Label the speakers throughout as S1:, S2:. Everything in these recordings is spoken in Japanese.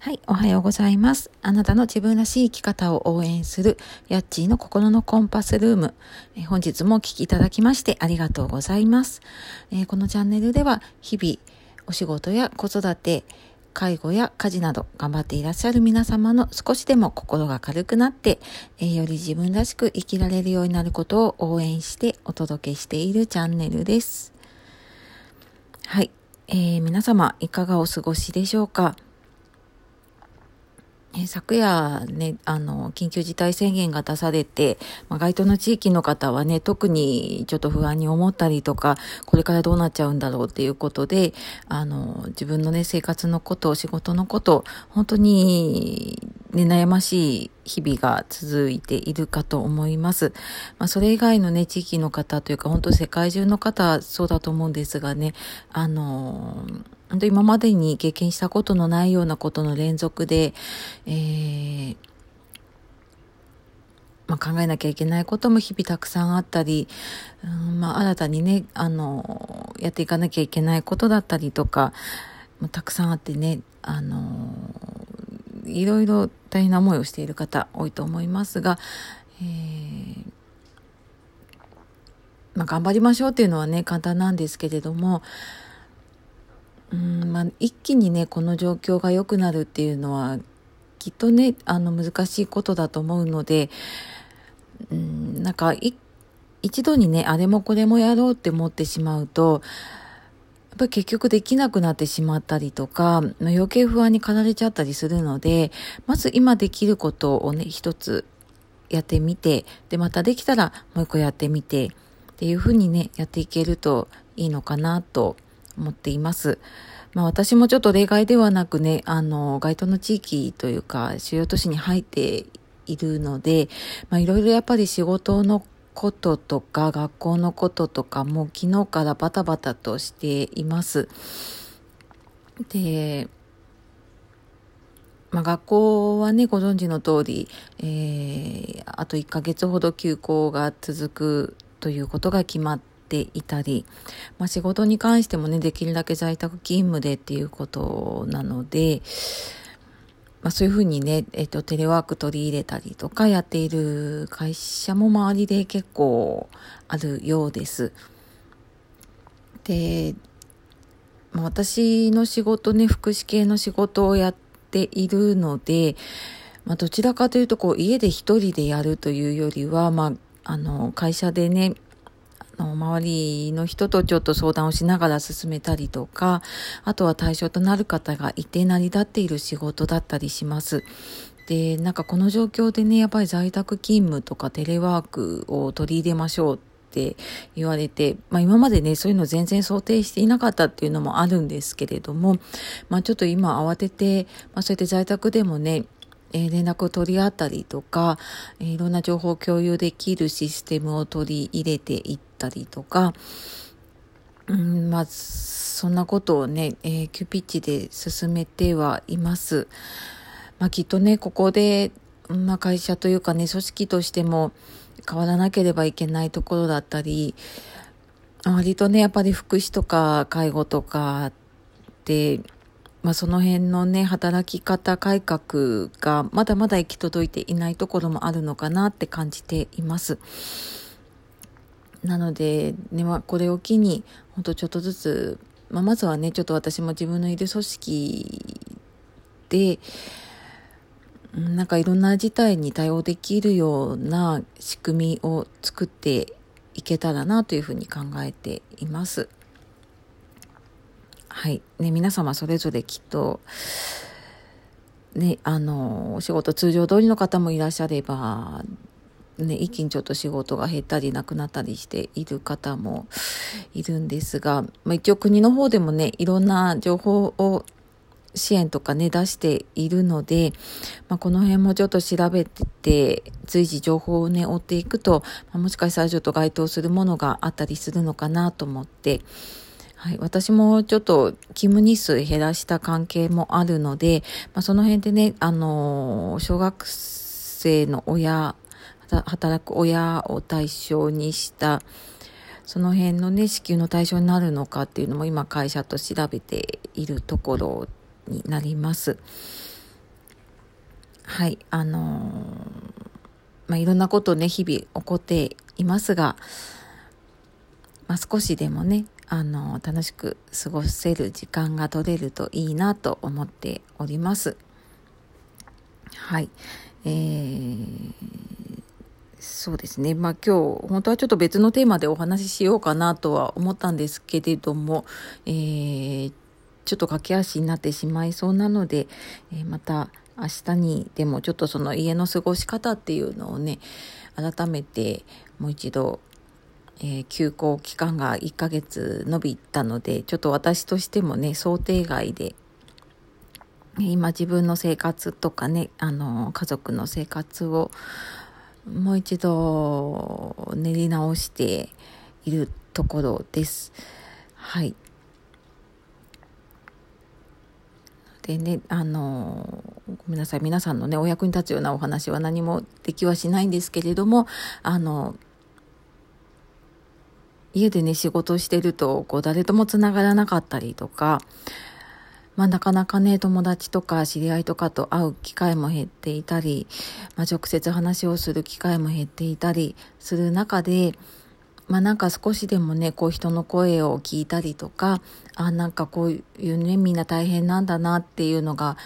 S1: はい、おはようございます。あなたの自分らしい生き方を応援する、ヤッチーの心のコンパスルーム。え本日もお聴きいただきましてありがとうございます、えー、このチャンネルでは、日々、お仕事や子育て、介護や家事など頑張っていらっしゃる皆様の少しでも心が軽くなって、えー、より自分らしく生きられるようになることを応援してお届けしているチャンネルです。はい、えー、皆様いかがお過ごしでしょうか？え昨夜ね、あの、緊急事態宣言が出されて、まあ、該当の地域の方はね、特にちょっと不安に思ったりとか、これからどうなっちゃうんだろうっていうことで、あの、自分のね、生活のこと、仕事のこと、本当に、ね、悩ましい日々が続いているかと思います。まあ、それ以外のね、地域の方というか、本当世界中の方、そうだと思うんですがね、あの、本当今までに経験したことのないようなことの連続で、えー、まあ、考えなきゃいけないことも日々たくさんあったり、うんまあ、新たにね、あの、やっていかなきゃいけないことだったりとか、ま、たくさんあってね、あの、いろいろ大変な思いをしている方多いと思いますが、えーまあ、頑張りましょうっていうのはね、簡単なんですけれども、うんまあ、一気にねこの状況が良くなるっていうのはきっとねあの難しいことだと思うのでうんなんか一度にねあれもこれもやろうって思ってしまうとぱり結局できなくなってしまったりとか余計不安に駆られちゃったりするのでまず今できることをね一つやってみてでまたできたらもう一個やってみてっていうふうにねやっていけるといいのかなと思っています。まあ私もちょっと例外ではなくね、あの、該当の地域というか主要都市に入っているので、まあいろいろやっぱり仕事のこととか学校のこととかも昨日からバタバタとしています。で、まあ、学校はね、ご存知の通り、えー、あと1ヶ月ほど休校が続くということが決まっていたり、まあ、仕事に関してもね、できるだけ在宅勤務でっていうことなので、まあ、そういうふうにね、えっと、テレワーク取り入れたりとかやっている会社も周りで結構あるようです。で、まあ、私の仕事ね、福祉系の仕事をやっているので、まあ、どちらかというと、こう、家で一人でやるというよりは、まあ、あの、会社でね、の周りの人とちょっと相談をしながら進めたりとか、あとは対象となる方がいて成り立っている仕事だったりします。で、なんかこの状況でね、やっぱり在宅勤務とかテレワークを取り入れましょうって言われて、まあ今までね、そういうの全然想定していなかったっていうのもあるんですけれども、まあちょっと今慌てて、まあそうやって在宅でもね、えー、連絡を取り合ったりとか、えー、いろんな情報を共有できるシステムを取り入れていったりとか、うん、まあ、そんなことをね、えー、急ピッチで進めてはいます。まあ、きっとね、ここで、まあ、会社というかね、組織としても変わらなければいけないところだったり、割とね、やっぱり福祉とか介護とかって、まあ、その辺のね、働き方改革がまだまだ行き届いていないところもあるのかなって感じています。なので、ね、まあ、これを機に、ほんとちょっとずつ、まあ、まずはね、ちょっと私も自分のいる組織で、なんかいろんな事態に対応できるような仕組みを作っていけたらなというふうに考えています。はい。ね、皆様それぞれきっと、ね、あの、お仕事通常通りの方もいらっしゃれば、ね、一気にちょっと仕事が減ったりなくなったりしている方もいるんですが、まあ、一応国の方でもね、いろんな情報を支援とかね、出しているので、まあ、この辺もちょっと調べてて、随時情報をね、追っていくと、まあ、もしかしたらちょっと該当するものがあったりするのかなと思って、はい、私もちょっと勤務日数減らした関係もあるので、まあ、その辺でね、あの、小学生の親、働く親を対象にした、その辺のね、支給の対象になるのかっていうのも今会社と調べているところになります。はいあのまあ、いろんなことね日々起こっていますが、まあ、少しでもねあの楽しく過ごせる時間が取れるといいなと思っております。はい、えー、そうですねまあ今日本当はちょっと別のテーマでお話ししようかなとは思ったんですけれども、えー、ちょっと駆け足になってしまいそうなので、えー、また明日にでもちょっとその家の過ごし方っていうのをね改めてもう一度えー、休校期間が1ヶ月延びたので、ちょっと私としてもね、想定外で、今自分の生活とかね、あの、家族の生活をもう一度練り直しているところです。はい。でね、あの、ごめんなさい。皆さんのね、お役に立つようなお話は何もできはしないんですけれども、あの、家でね、仕事してると、こう、誰とも繋がらなかったりとか、まあ、なかなかね、友達とか知り合いとかと会う機会も減っていたり、まあ、直接話をする機会も減っていたりする中で、まあ、なんか少しでもね、こう人の声を聞いたりとか、あ、なんかこういうね、みんな大変なんだなっていうのが、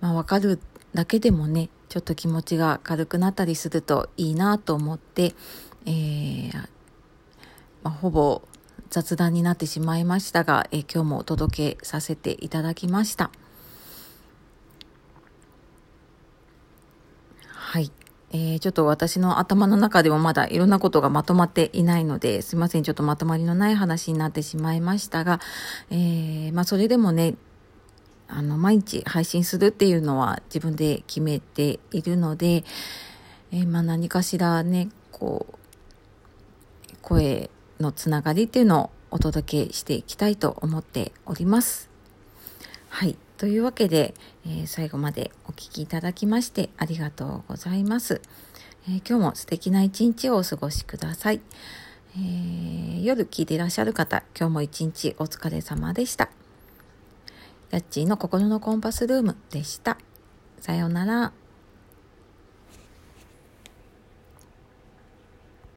S1: まあ、わかるだけでもね、ちょっと気持ちが軽くなったりするといいなと思って、えー、まあ、ほぼ雑談になってしまいましたが、え今日もお届けさせていただきました。はい。えー、ちょっと私の頭の中でもまだいろんなことがまとまっていないので、すいません。ちょっとまとまりのない話になってしまいましたが、えー、まあそれでもね、あの、毎日配信するっていうのは自分で決めているので、えー、まあ何かしらね、こう、声のつながりっていうのをお届けしていきたいと思っております。はい。というわけで、えー、最後までお聴きいただきましてありがとうございます。えー、今日も素敵な一日をお過ごしください。えー、夜聞いていらっしゃる方、今日も一日お疲れ様でした。やっちーの心のコンパスルームでした。さようなら。